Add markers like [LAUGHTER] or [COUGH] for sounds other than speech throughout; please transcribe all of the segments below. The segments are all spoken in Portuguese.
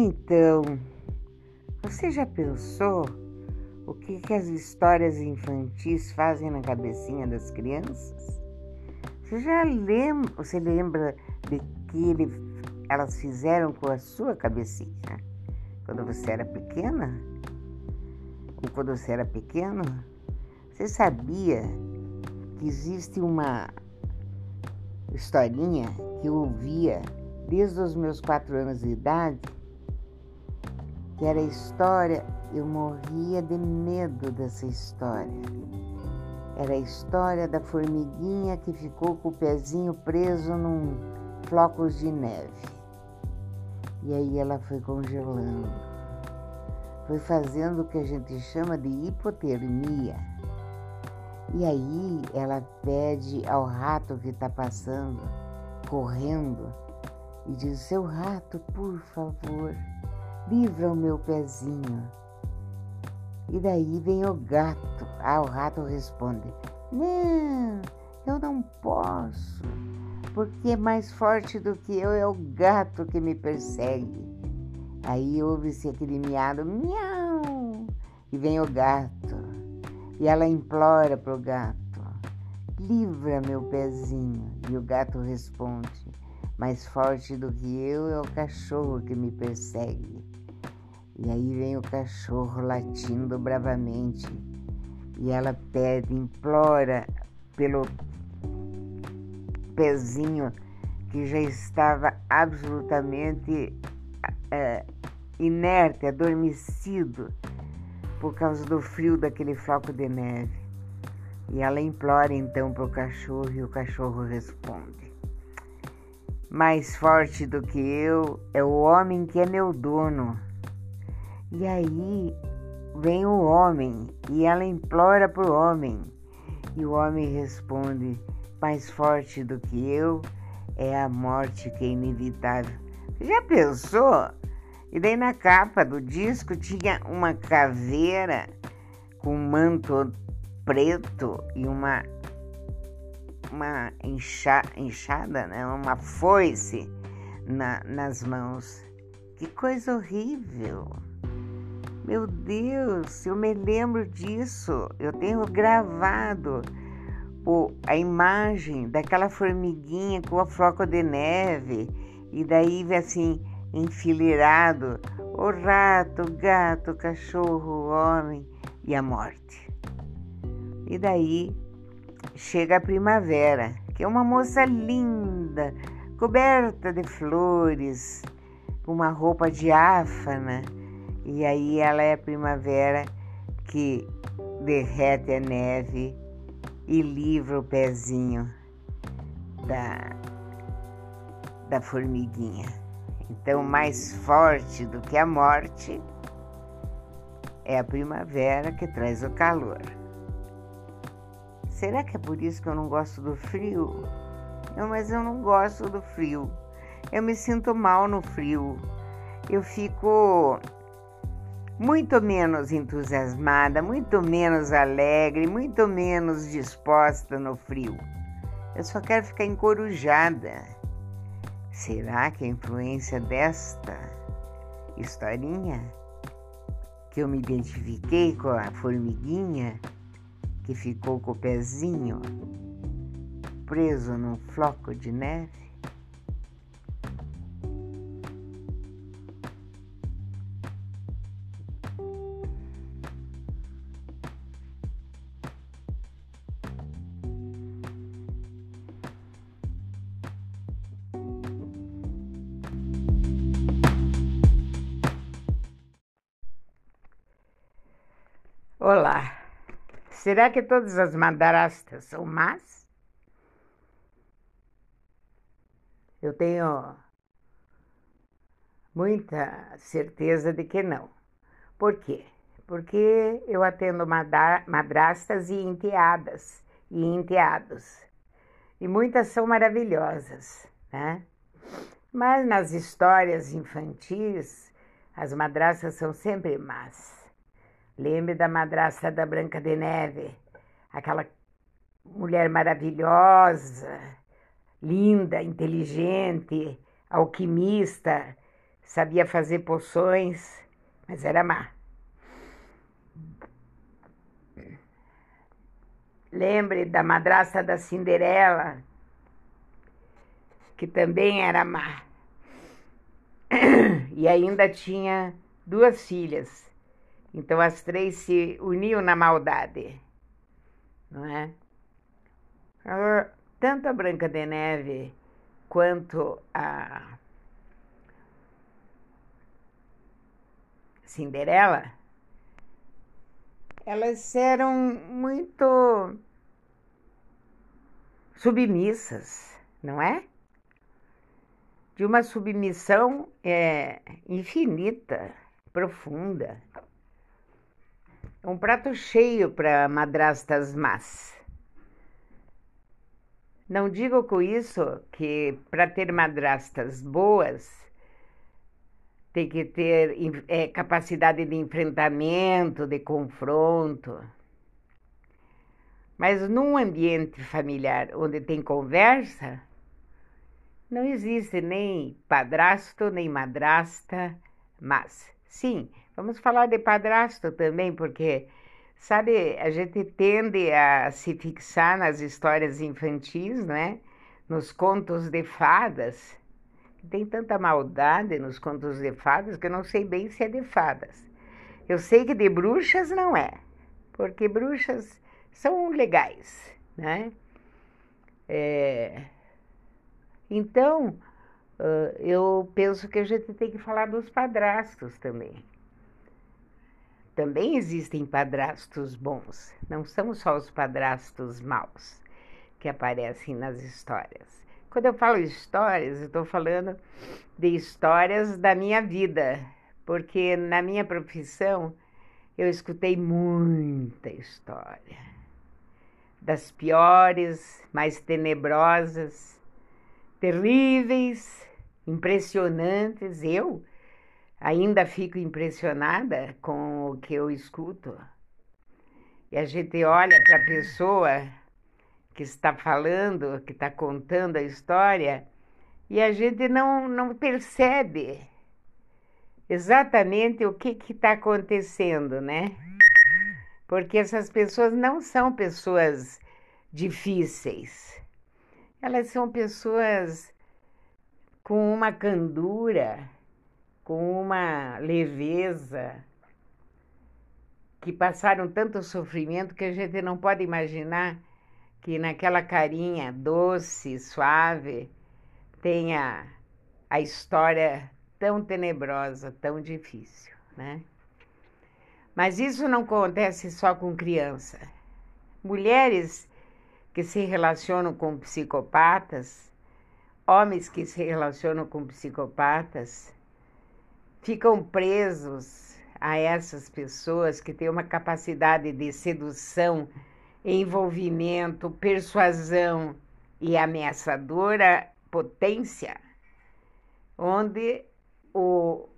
então, você já pensou o que, que as histórias infantis fazem na cabecinha das crianças? Você já lembra, você lembra de que ele, elas fizeram com a sua cabecinha quando você era pequena? Ou quando você era pequeno? Você sabia que existe uma historinha que eu ouvia desde os meus quatro anos de idade, que era a história, eu morria de medo dessa história. Era a história da formiguinha que ficou com o pezinho preso num flocos de neve. E aí ela foi congelando. Foi fazendo o que a gente chama de hipotermia. E aí ela pede ao rato que está passando, correndo, e diz: Seu rato, por favor, livra o meu pezinho. E daí vem o gato. Ah, o rato responde: Não, eu não posso, porque mais forte do que eu é o gato que me persegue. Aí ouve-se aquele miado, miau, e vem o gato. E ela implora para o gato: Livra meu pezinho. E o gato responde: Mais forte do que eu é o cachorro que me persegue. E aí vem o cachorro latindo bravamente. E ela pede, implora pelo pezinho que já estava absolutamente é, inerte, adormecido por causa do frio daquele floco de neve. E ela implora então para o cachorro e o cachorro responde: Mais forte do que eu é o homem que é meu dono. E aí vem o homem e ela implora para o homem. E o homem responde: Mais forte do que eu é a morte que é inevitável. Já pensou? E daí na capa do disco tinha uma caveira com manto preto e uma uma enxa, enxada, né? uma foice na, nas mãos. Que coisa horrível! Meu Deus, eu me lembro disso. Eu tenho gravado o, a imagem daquela formiguinha com a floco de neve e daí assim enfileirado o rato, o gato, o cachorro, o homem e a morte. E daí chega a primavera, que é uma moça linda, coberta de flores, com uma roupa diáfana, e aí ela é a primavera que derrete a neve e livra o pezinho da, da formiguinha. Então, mais forte do que a morte é a primavera que traz o calor. Será que é por isso que eu não gosto do frio? Não, mas eu não gosto do frio. Eu me sinto mal no frio. Eu fico muito menos entusiasmada, muito menos alegre, muito menos disposta no frio. Eu só quero ficar encorujada. Será que a influência desta historinha que eu me identifiquei com a formiguinha que ficou com o pezinho preso num floco de neve? Será que todas as madrastas são más? Eu tenho muita certeza de que não. Por quê? Porque eu atendo madrastas e enteadas e enteados. E muitas são maravilhosas, né? Mas nas histórias infantis, as madrastas são sempre más. Lembre da madrasta da Branca de Neve, aquela mulher maravilhosa, linda, inteligente, alquimista, sabia fazer poções, mas era má. Lembre da madrasta da Cinderela, que também era má. [COUGHS] E ainda tinha duas filhas. Então as três se uniam na maldade, não é? Tanto a Branca de Neve quanto a Cinderela, elas eram muito submissas, não é? De uma submissão é, infinita, profunda. Um prato cheio para madrastas más. Não digo com isso que para ter madrastas boas tem que ter é, capacidade de enfrentamento, de confronto. Mas num ambiente familiar onde tem conversa, não existe nem padrasto, nem madrasta, mas sim, vamos falar de padrasto também, porque Sabe, a gente tende a se fixar nas histórias infantis, né? Nos contos de fadas. Tem tanta maldade nos contos de fadas que eu não sei bem se é de fadas. Eu sei que de bruxas não é, porque bruxas são legais, né? É... Então, eu penso que a gente tem que falar dos padrastos também. Também existem padrastos bons, não são só os padrastos maus que aparecem nas histórias. Quando eu falo histórias, eu estou falando de histórias da minha vida, porque na minha profissão eu escutei muita história, das piores, mais tenebrosas, terríveis, impressionantes. Eu Ainda fico impressionada com o que eu escuto. E a gente olha para a pessoa que está falando, que está contando a história, e a gente não, não percebe exatamente o que está acontecendo, né? Porque essas pessoas não são pessoas difíceis. Elas são pessoas com uma candura com uma leveza, que passaram tanto sofrimento que a gente não pode imaginar que naquela carinha doce, suave, tenha a história tão tenebrosa, tão difícil, né? Mas isso não acontece só com criança. Mulheres que se relacionam com psicopatas, homens que se relacionam com psicopatas, ficam presos a essas pessoas que têm uma capacidade de sedução, envolvimento, persuasão e ameaçadora potência, onde o,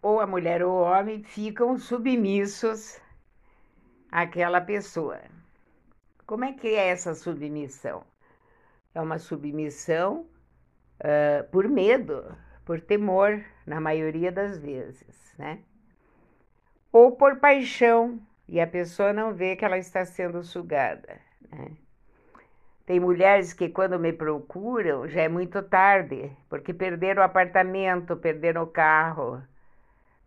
ou a mulher ou o homem ficam submissos àquela pessoa. Como é que é essa submissão? É uma submissão uh, por medo, por temor, na maioria das vezes, né? Ou por paixão, e a pessoa não vê que ela está sendo sugada, né? Tem mulheres que, quando me procuram, já é muito tarde, porque perderam o apartamento, perderam o carro,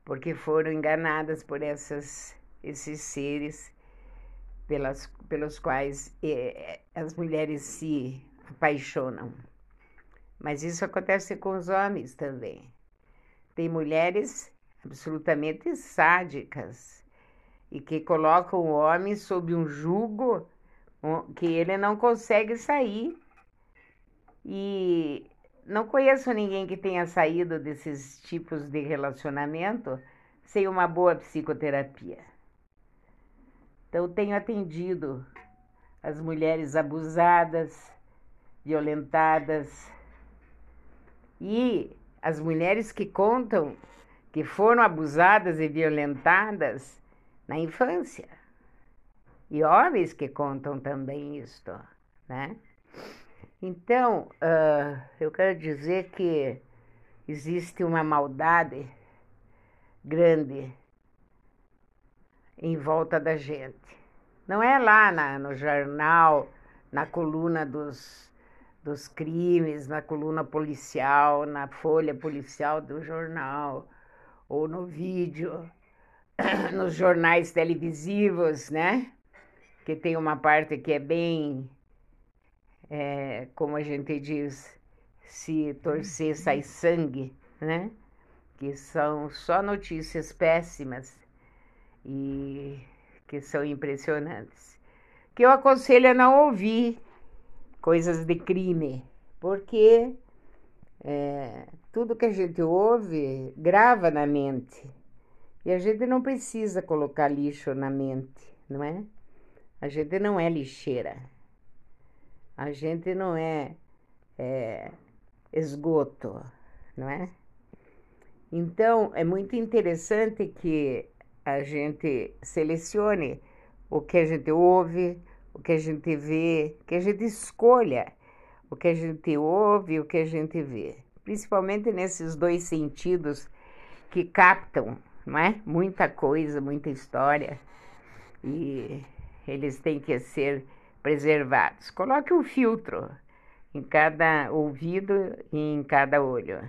porque foram enganadas por essas, esses seres pelas, pelos quais eh, as mulheres se apaixonam. Mas isso acontece com os homens também. Tem mulheres absolutamente sádicas e que colocam o homem sob um jugo que ele não consegue sair. E não conheço ninguém que tenha saído desses tipos de relacionamento sem uma boa psicoterapia. Então, tenho atendido as mulheres abusadas, violentadas, e as mulheres que contam que foram abusadas e violentadas na infância. E homens que contam também isto, né? Então, uh, eu quero dizer que existe uma maldade grande em volta da gente. Não é lá na, no jornal, na coluna dos, dos crimes, na coluna policial, na folha policial do jornal, ou no vídeo, [CLEARS THROAT] nos jornais televisivos, né? Que tem uma parte que é bem, é, como a gente diz, se torcer sai sangue, né? Que são só notícias péssimas e que são impressionantes. Que eu aconselho a não ouvir coisas de crime, porque é, tudo que a gente ouve grava na mente. E a gente não precisa colocar lixo na mente, não é? A gente não é lixeira. A gente não é, é esgoto, não é? Então, é muito interessante que a gente selecione o que a gente ouve, o que a gente vê, que a gente escolha o que a gente ouve o que a gente vê. Principalmente nesses dois sentidos que captam, não é? Muita coisa, muita história. E eles têm que ser preservados. Coloque um filtro em cada ouvido e em cada olho.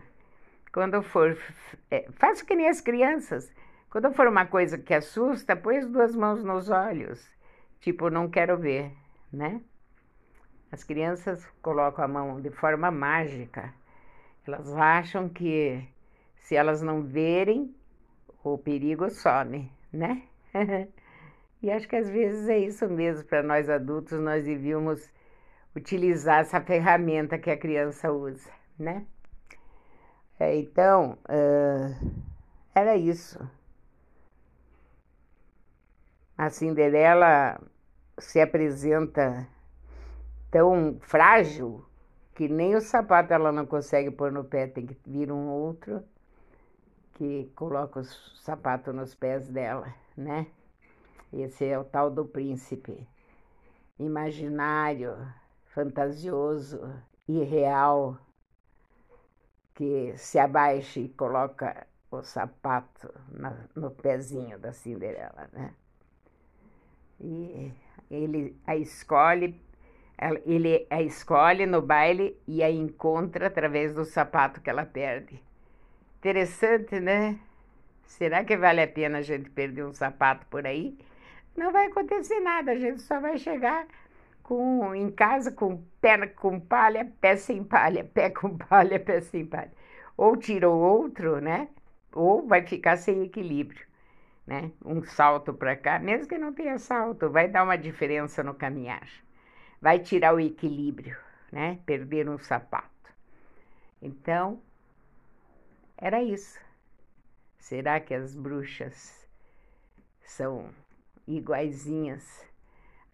Quando for, é, faça que nem as crianças. Quando for uma coisa que assusta, põe as duas mãos nos olhos. Tipo, não quero ver, né? As crianças colocam a mão de forma mágica. Elas acham que se elas não verem, o perigo some, né? [LAUGHS] e acho que às vezes é isso mesmo para nós adultos, nós devíamos utilizar essa ferramenta que a criança usa, né? É, então, uh, era isso. A Cinderela se apresenta tão frágil que nem o sapato ela não consegue pôr no pé, tem que vir um outro que coloca o sapato nos pés dela, né? Esse é o tal do príncipe imaginário, fantasioso, irreal, que se abaixa e coloca o sapato na, no pezinho da Cinderela, né? E ele a escolhe, ele a escolhe no baile e a encontra através do sapato que ela perde. Interessante, né? Será que vale a pena a gente perder um sapato por aí? Não vai acontecer nada, a gente só vai chegar com, em casa com pé com palha, pé sem palha, [LAUGHS] pé com palha, pé sem palha. Ou tira o outro, né? Ou vai ficar sem equilíbrio né? Um salto para cá, mesmo que não tenha salto, vai dar uma diferença no caminhar. Vai tirar o equilíbrio, né? Perder um sapato. Então, era isso. Será que as bruxas são iguaizinhas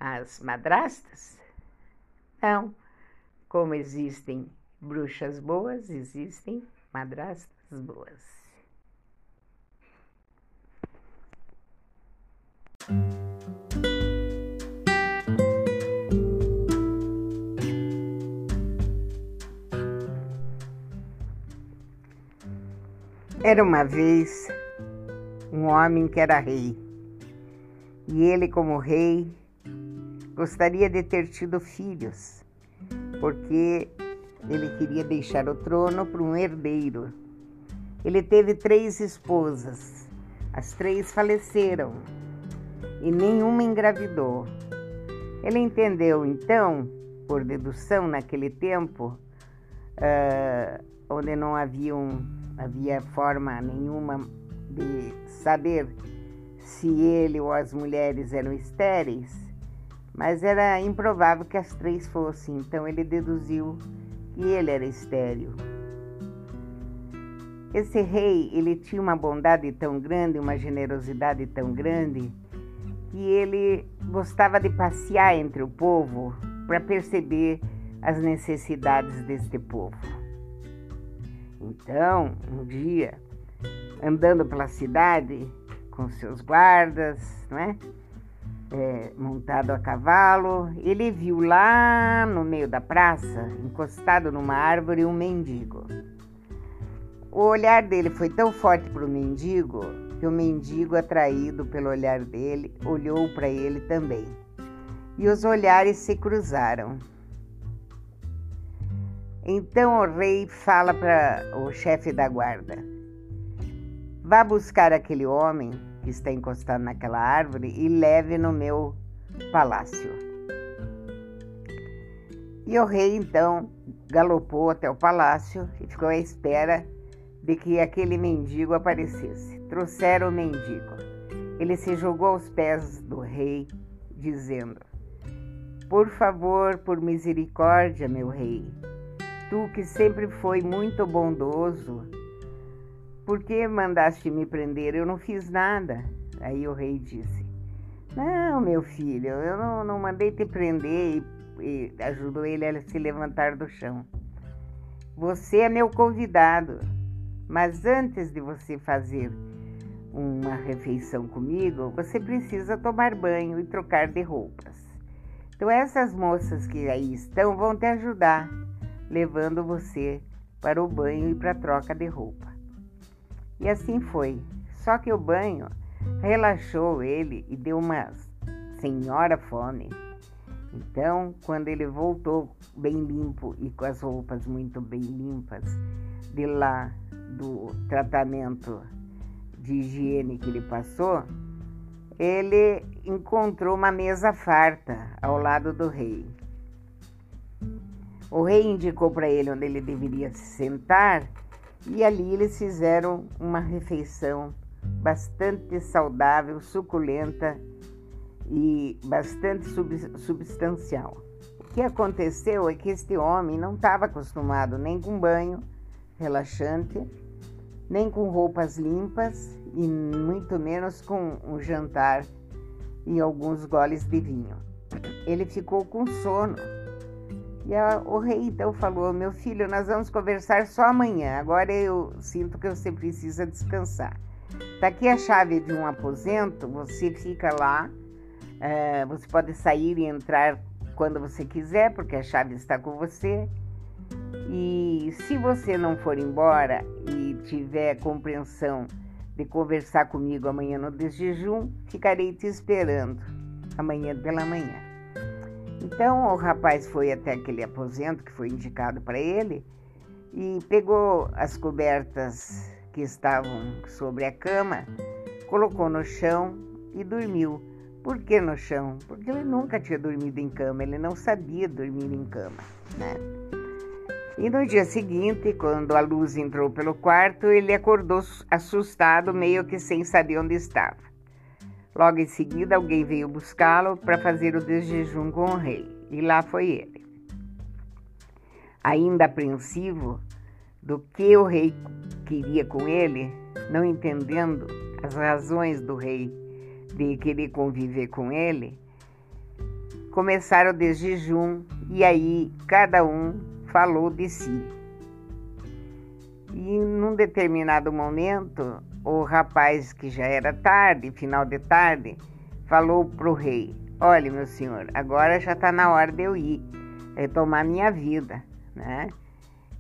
às madrastas? Não. Como existem bruxas boas, existem madrastas boas. Era uma vez um homem que era rei, e ele, como rei, gostaria de ter tido filhos, porque ele queria deixar o trono para um herdeiro. Ele teve três esposas, as três faleceram e nenhuma engravidou. Ele entendeu então, por dedução naquele tempo, uh, onde não havia, um, havia forma nenhuma de saber se ele ou as mulheres eram estéreis, mas era improvável que as três fossem, então ele deduziu que ele era estéril. Esse rei, ele tinha uma bondade tão grande, uma generosidade tão grande, que ele gostava de passear entre o povo para perceber as necessidades deste povo. Então, um dia, andando pela cidade com seus guardas, é? É, montado a cavalo, ele viu lá no meio da praça, encostado numa árvore, um mendigo. O olhar dele foi tão forte para o mendigo que o mendigo, atraído pelo olhar dele, olhou para ele também. E os olhares se cruzaram. Então o rei fala para o chefe da guarda: Vá buscar aquele homem que está encostado naquela árvore e leve no meu palácio. E o rei então galopou até o palácio e ficou à espera de que aquele mendigo aparecesse. Trouxeram o mendigo. Ele se jogou aos pés do rei, dizendo: Por favor, por misericórdia, meu rei, Tu que sempre foi muito bondoso, por que mandaste me prender? Eu não fiz nada. Aí o rei disse: Não, meu filho, eu não, não mandei te prender e, e ajudou ele a se levantar do chão. Você é meu convidado, mas antes de você fazer uma refeição comigo, você precisa tomar banho e trocar de roupas. Então, essas moças que aí estão vão te ajudar levando você para o banho e para a troca de roupa. E assim foi. Só que o banho relaxou ele e deu uma senhora fome. Então, quando ele voltou bem limpo e com as roupas muito bem limpas, de lá do tratamento de higiene que ele passou, ele encontrou uma mesa farta ao lado do rei. O rei indicou para ele onde ele deveria se sentar e ali eles fizeram uma refeição bastante saudável, suculenta e bastante substancial. O que aconteceu é que este homem não estava acostumado nem com banho relaxante, nem com roupas limpas e muito menos com um jantar e alguns goles de vinho. Ele ficou com sono e a, o rei então falou: Meu filho, nós vamos conversar só amanhã. Agora eu sinto que você precisa descansar. Está aqui a chave de um aposento, você fica lá. É, você pode sair e entrar quando você quiser, porque a chave está com você. E se você não for embora e tiver compreensão de conversar comigo amanhã no desjejum, ficarei te esperando amanhã pela manhã. Então o rapaz foi até aquele aposento que foi indicado para ele e pegou as cobertas que estavam sobre a cama, colocou no chão e dormiu. Por que no chão? Porque ele nunca tinha dormido em cama, ele não sabia dormir em cama, né? E no dia seguinte, quando a luz entrou pelo quarto, ele acordou assustado, meio que sem saber onde estava. Logo em seguida, alguém veio buscá-lo para fazer o desjejum com o rei, e lá foi ele. Ainda apreensivo do que o rei queria com ele, não entendendo as razões do rei de querer conviver com ele, começaram o desjejum e aí cada um falou de si. E num determinado momento, o rapaz, que já era tarde, final de tarde, falou para o rei: Olha, meu senhor, agora já está na hora de eu ir retomar minha vida, né?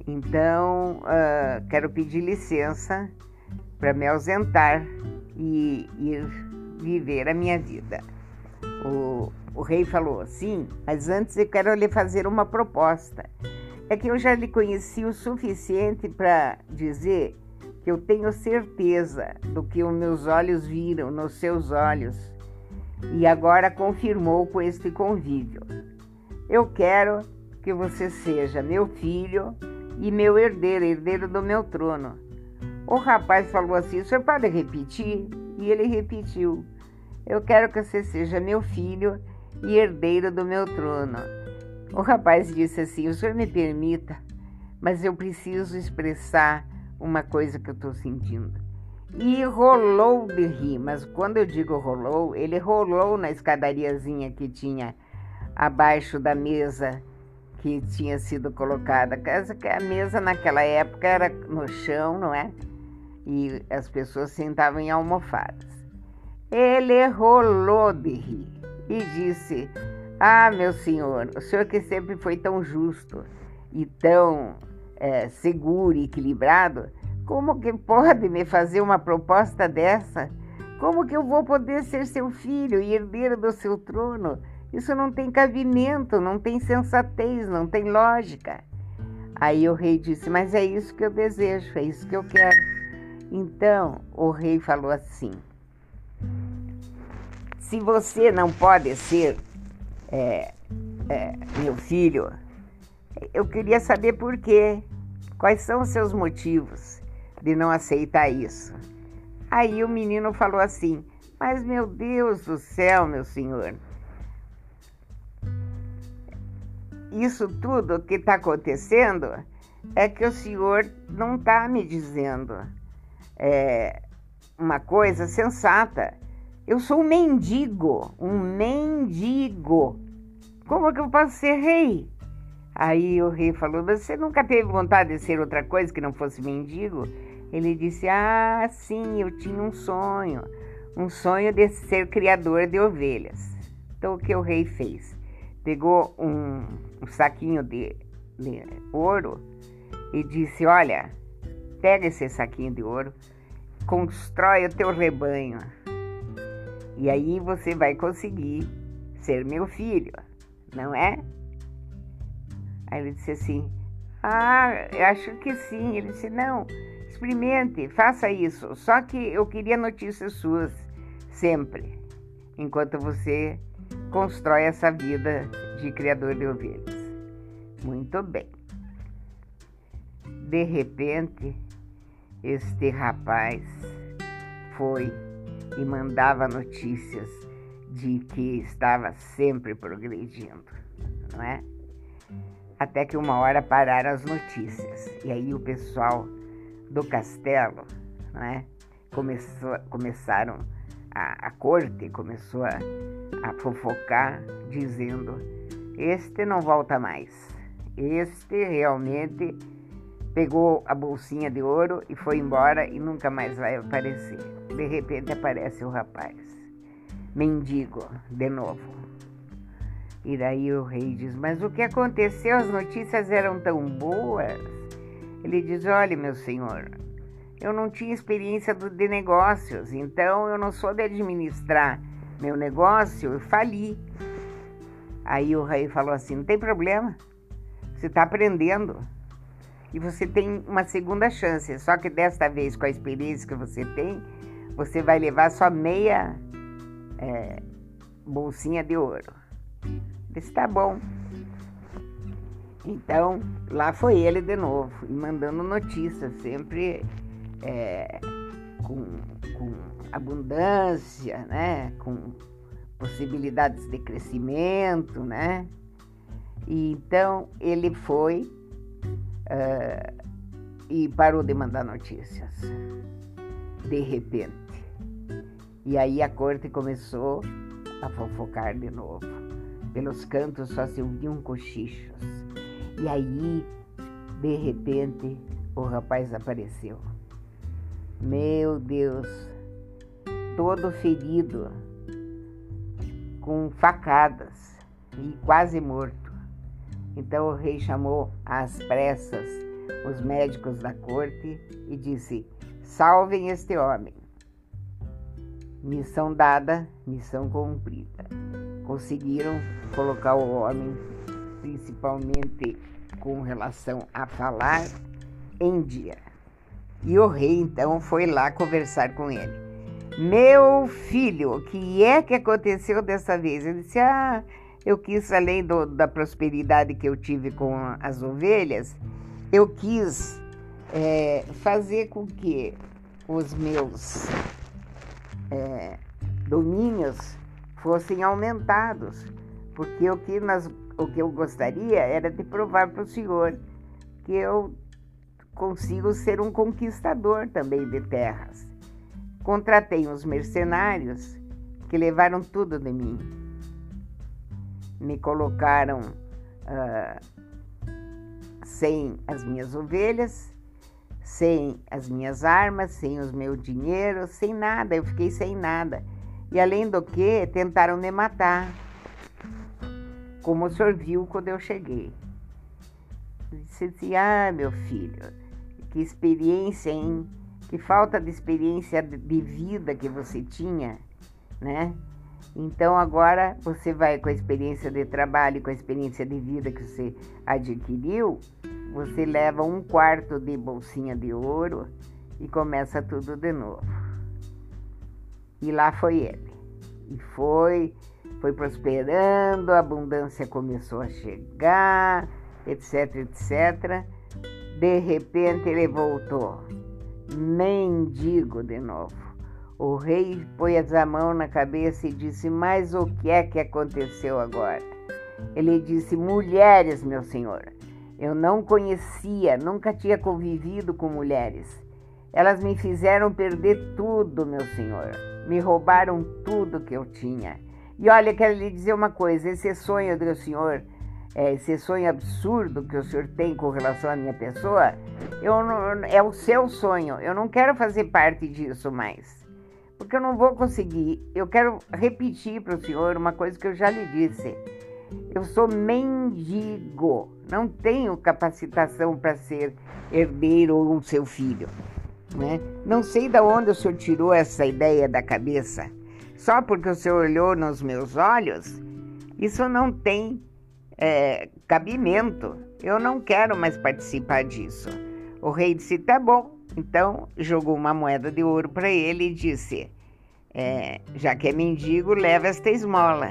Então, uh, quero pedir licença para me ausentar e ir viver a minha vida. O, o rei falou: Sim, mas antes eu quero lhe fazer uma proposta. É que eu já lhe conheci o suficiente para dizer que eu tenho certeza do que os meus olhos viram nos seus olhos e agora confirmou com este convívio. Eu quero que você seja meu filho e meu herdeiro, herdeiro do meu trono. O rapaz falou assim: senhor pode repetir? E ele repetiu: Eu quero que você seja meu filho e herdeiro do meu trono. O rapaz disse assim: O senhor me permita, mas eu preciso expressar uma coisa que eu estou sentindo. E rolou de rir, mas quando eu digo rolou, ele rolou na escadariazinha que tinha abaixo da mesa que tinha sido colocada. A mesa naquela época era no chão, não é? E as pessoas sentavam em almofadas. Ele rolou de rir e disse: Ah, meu senhor, o senhor que sempre foi tão justo e tão é, seguro e equilibrado, Como que pode me fazer uma proposta dessa? Como que eu vou poder ser seu filho e herdeiro do seu trono? Isso não tem cabimento, não tem sensatez, não tem lógica. Aí o rei disse: Mas é isso que eu desejo, é isso que eu quero. Então o rei falou assim: Se você não pode ser é, é, meu filho, eu queria saber por quê. Quais são os seus motivos de não aceitar isso? Aí o menino falou assim: Mas meu Deus do céu, meu senhor, isso tudo que está acontecendo é que o senhor não está me dizendo é, uma coisa sensata. Eu sou um mendigo, um mendigo. Como que eu posso ser rei? Aí o rei falou: Você nunca teve vontade de ser outra coisa que não fosse mendigo? Ele disse: Ah, sim, eu tinha um sonho, um sonho de ser criador de ovelhas. Então o que o rei fez? Pegou um, um saquinho de, de ouro e disse: Olha, pega esse saquinho de ouro, constrói o teu rebanho. E aí você vai conseguir ser meu filho, não é? Aí ele disse assim: Ah, eu acho que sim. Ele disse: Não, experimente, faça isso. Só que eu queria notícias suas sempre, enquanto você constrói essa vida de criador de ovelhas. Muito bem. De repente, este rapaz foi e mandava notícias de que estava sempre progredindo, não é? Até que uma hora pararam as notícias. E aí o pessoal do castelo, né, começou, começaram, a, a corte começou a, a fofocar, dizendo: Este não volta mais. Este realmente pegou a bolsinha de ouro e foi embora e nunca mais vai aparecer. De repente aparece o rapaz, mendigo, de novo. E daí o rei diz: Mas o que aconteceu? As notícias eram tão boas. Ele diz: Olha, meu senhor, eu não tinha experiência de negócios, então eu não soube administrar meu negócio, eu fali. Aí o rei falou assim: Não tem problema, você está aprendendo. E você tem uma segunda chance, só que desta vez, com a experiência que você tem, você vai levar só meia é, bolsinha de ouro. Disse, tá bom. Então, lá foi ele de novo, e mandando notícias, sempre é, com, com abundância, né? com possibilidades de crescimento, né? E então ele foi uh, e parou de mandar notícias, de repente. E aí a corte começou a fofocar de novo. Pelos cantos só se ouviam cochichos. E aí, de repente, o rapaz apareceu. Meu Deus, todo ferido, com facadas e quase morto. Então o rei chamou às pressas os médicos da corte e disse: Salvem este homem. Missão dada, missão cumprida. Conseguiram colocar o homem, principalmente com relação a falar, em dia. E o rei então foi lá conversar com ele. Meu filho, o que é que aconteceu dessa vez? Ele disse: Ah, eu quis, além do, da prosperidade que eu tive com as ovelhas, eu quis é, fazer com que os meus é, domínios fossem aumentados, porque o que, nós, o que eu gostaria era de provar para o Senhor que eu consigo ser um conquistador também de terras. Contratei uns mercenários que levaram tudo de mim. Me colocaram uh, sem as minhas ovelhas, sem as minhas armas, sem os meus dinheiros, sem nada. Eu fiquei sem nada. E além do que, tentaram me matar, como o senhor viu quando eu cheguei. Disse assim: Ah, meu filho, que experiência, hein? Que falta de experiência de vida que você tinha, né? Então agora você vai com a experiência de trabalho, com a experiência de vida que você adquiriu, você leva um quarto de bolsinha de ouro e começa tudo de novo. E lá foi ele. E foi, foi prosperando, a abundância começou a chegar, etc, etc. De repente ele voltou, mendigo de novo. O rei pôs a mão na cabeça e disse: Mas o que é que aconteceu agora? Ele disse: Mulheres, meu senhor. Eu não conhecia, nunca tinha convivido com mulheres. Elas me fizeram perder tudo, meu senhor. Me roubaram tudo que eu tinha. E olha, quero lhe dizer uma coisa: esse sonho do senhor, é, esse sonho absurdo que o senhor tem com relação à minha pessoa, não, é o seu sonho. Eu não quero fazer parte disso mais. Porque eu não vou conseguir. Eu quero repetir para o senhor uma coisa que eu já lhe disse. Eu sou mendigo, não tenho capacitação para ser herdeiro ou seu filho. Né? Não sei de onde o senhor tirou essa ideia da cabeça. Só porque o senhor olhou nos meus olhos, isso não tem é, cabimento. Eu não quero mais participar disso. O rei disse: tá bom. Então jogou uma moeda de ouro para ele e disse: é, já que é mendigo, leva esta esmola.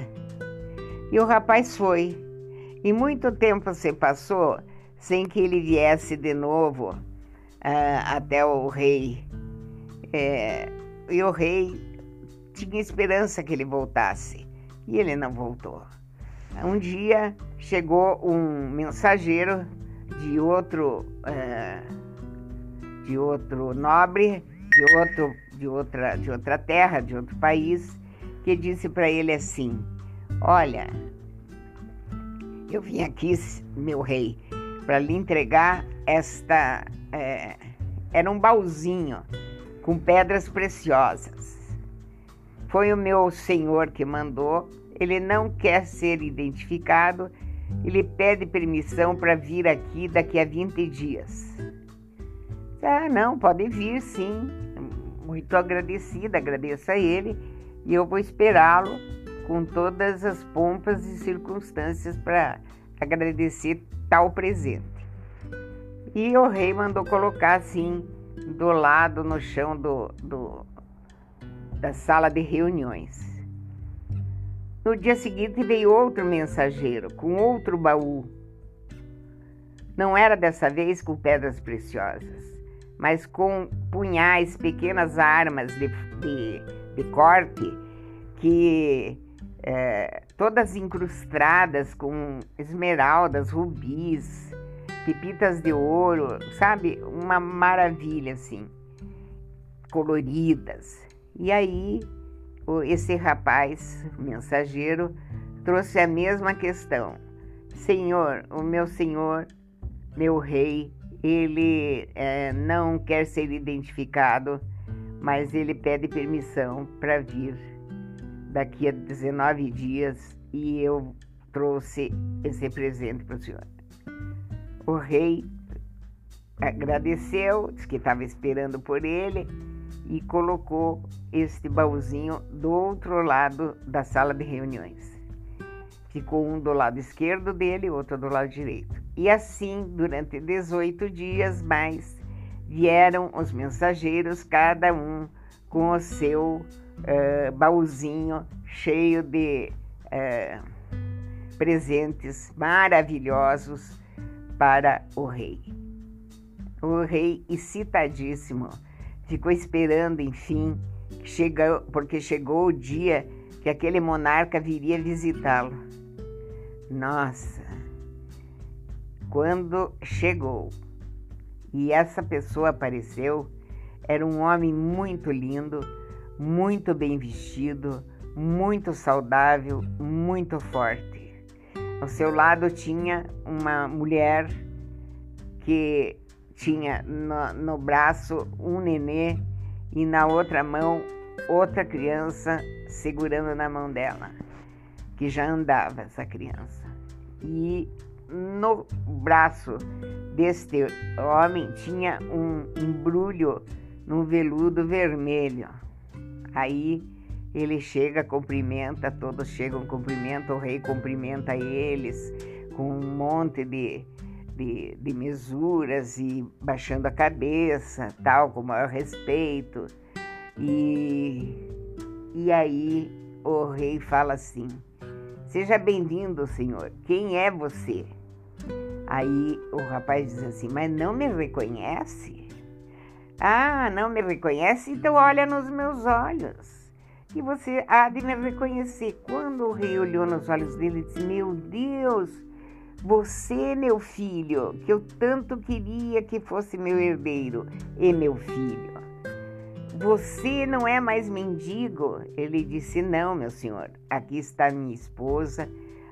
E o rapaz foi. E muito tempo se passou sem que ele viesse de novo uh, até o rei. É, e o rei tinha esperança que ele voltasse. E ele não voltou. Um dia chegou um mensageiro de outro, uh, de outro nobre, de, outro, de, outra, de outra terra, de outro país, que disse para ele assim: Olha, eu vim aqui, meu rei, para lhe entregar esta é, era um baúzinho com pedras preciosas. Foi o meu senhor que mandou. Ele não quer ser identificado. Ele pede permissão para vir aqui daqui a 20 dias. Ah, não, pode vir sim. Muito agradecida, agradeço a ele e eu vou esperá-lo com todas as pompas e circunstâncias para agradecer tal presente. E o rei mandou colocar assim, do lado, no chão do, do, da sala de reuniões. No dia seguinte veio outro mensageiro com outro baú. Não era dessa vez com pedras preciosas, mas com punhais, pequenas armas de, de, de corte, que é, todas incrustadas com esmeraldas, rubis, pepitas de ouro, sabe? Uma maravilha assim, coloridas. E aí, esse rapaz, mensageiro, trouxe a mesma questão. Senhor, o meu senhor, meu rei, ele é, não quer ser identificado, mas ele pede permissão para vir daqui a 19 dias e eu trouxe esse presente para o senhor. O rei agradeceu, disse que estava esperando por ele e colocou este baúzinho do outro lado da sala de reuniões. Ficou um do lado esquerdo dele, outro do lado direito. E assim, durante 18 dias mais, vieram os mensageiros, cada um com o seu uh, baúzinho cheio de uh, presentes maravilhosos para o rei. O rei, excitadíssimo, ficou esperando, enfim, chegou, porque chegou o dia que aquele monarca viria visitá-lo. Nossa, quando chegou e essa pessoa apareceu, era um homem muito lindo, muito bem vestido, muito saudável, muito forte. Ao seu lado tinha uma mulher que tinha no, no braço um nenê e na outra mão outra criança segurando na mão dela, que já andava essa criança. E no braço deste homem tinha um embrulho num veludo vermelho. Aí ele chega, cumprimenta, todos chegam, cumprimenta, o rei cumprimenta eles com um monte de, de, de mesuras e baixando a cabeça, tal, com maior respeito. E, e aí o rei fala assim: Seja bem-vindo, senhor. Quem é você? Aí o rapaz diz assim: Mas não me reconhece? Ah, não me reconhece? Então olha nos meus olhos. E você há de me reconhecer. Quando o rei olhou nos olhos dele, disse: Meu Deus, você, meu filho, que eu tanto queria que fosse meu herdeiro e meu filho. Você não é mais mendigo? Ele disse: Não, meu senhor. Aqui está minha esposa,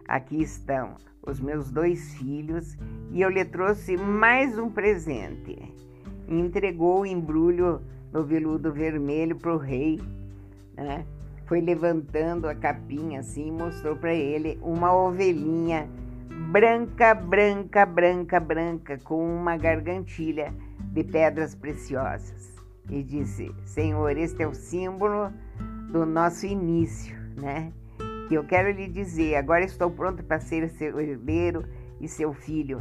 aqui estão os meus dois filhos e eu lhe trouxe mais um presente. Entregou o embrulho no veludo vermelho para o rei. Né? Foi levantando a capinha assim e mostrou para ele uma ovelhinha branca, branca, branca, branca, com uma gargantilha de pedras preciosas. E disse: Senhor, este é o símbolo do nosso início, né? que eu quero lhe dizer: agora estou pronto para ser seu herdeiro e seu filho.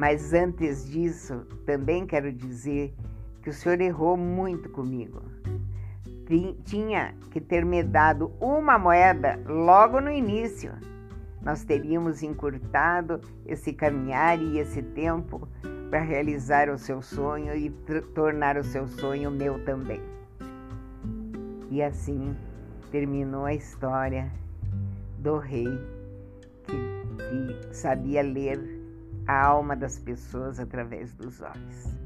Mas antes disso, também quero dizer que o senhor errou muito comigo. Tinha que ter me dado uma moeda logo no início. Nós teríamos encurtado esse caminhar e esse tempo para realizar o seu sonho e tornar o seu sonho meu também. E assim terminou a história do rei que, que sabia ler a alma das pessoas através dos olhos.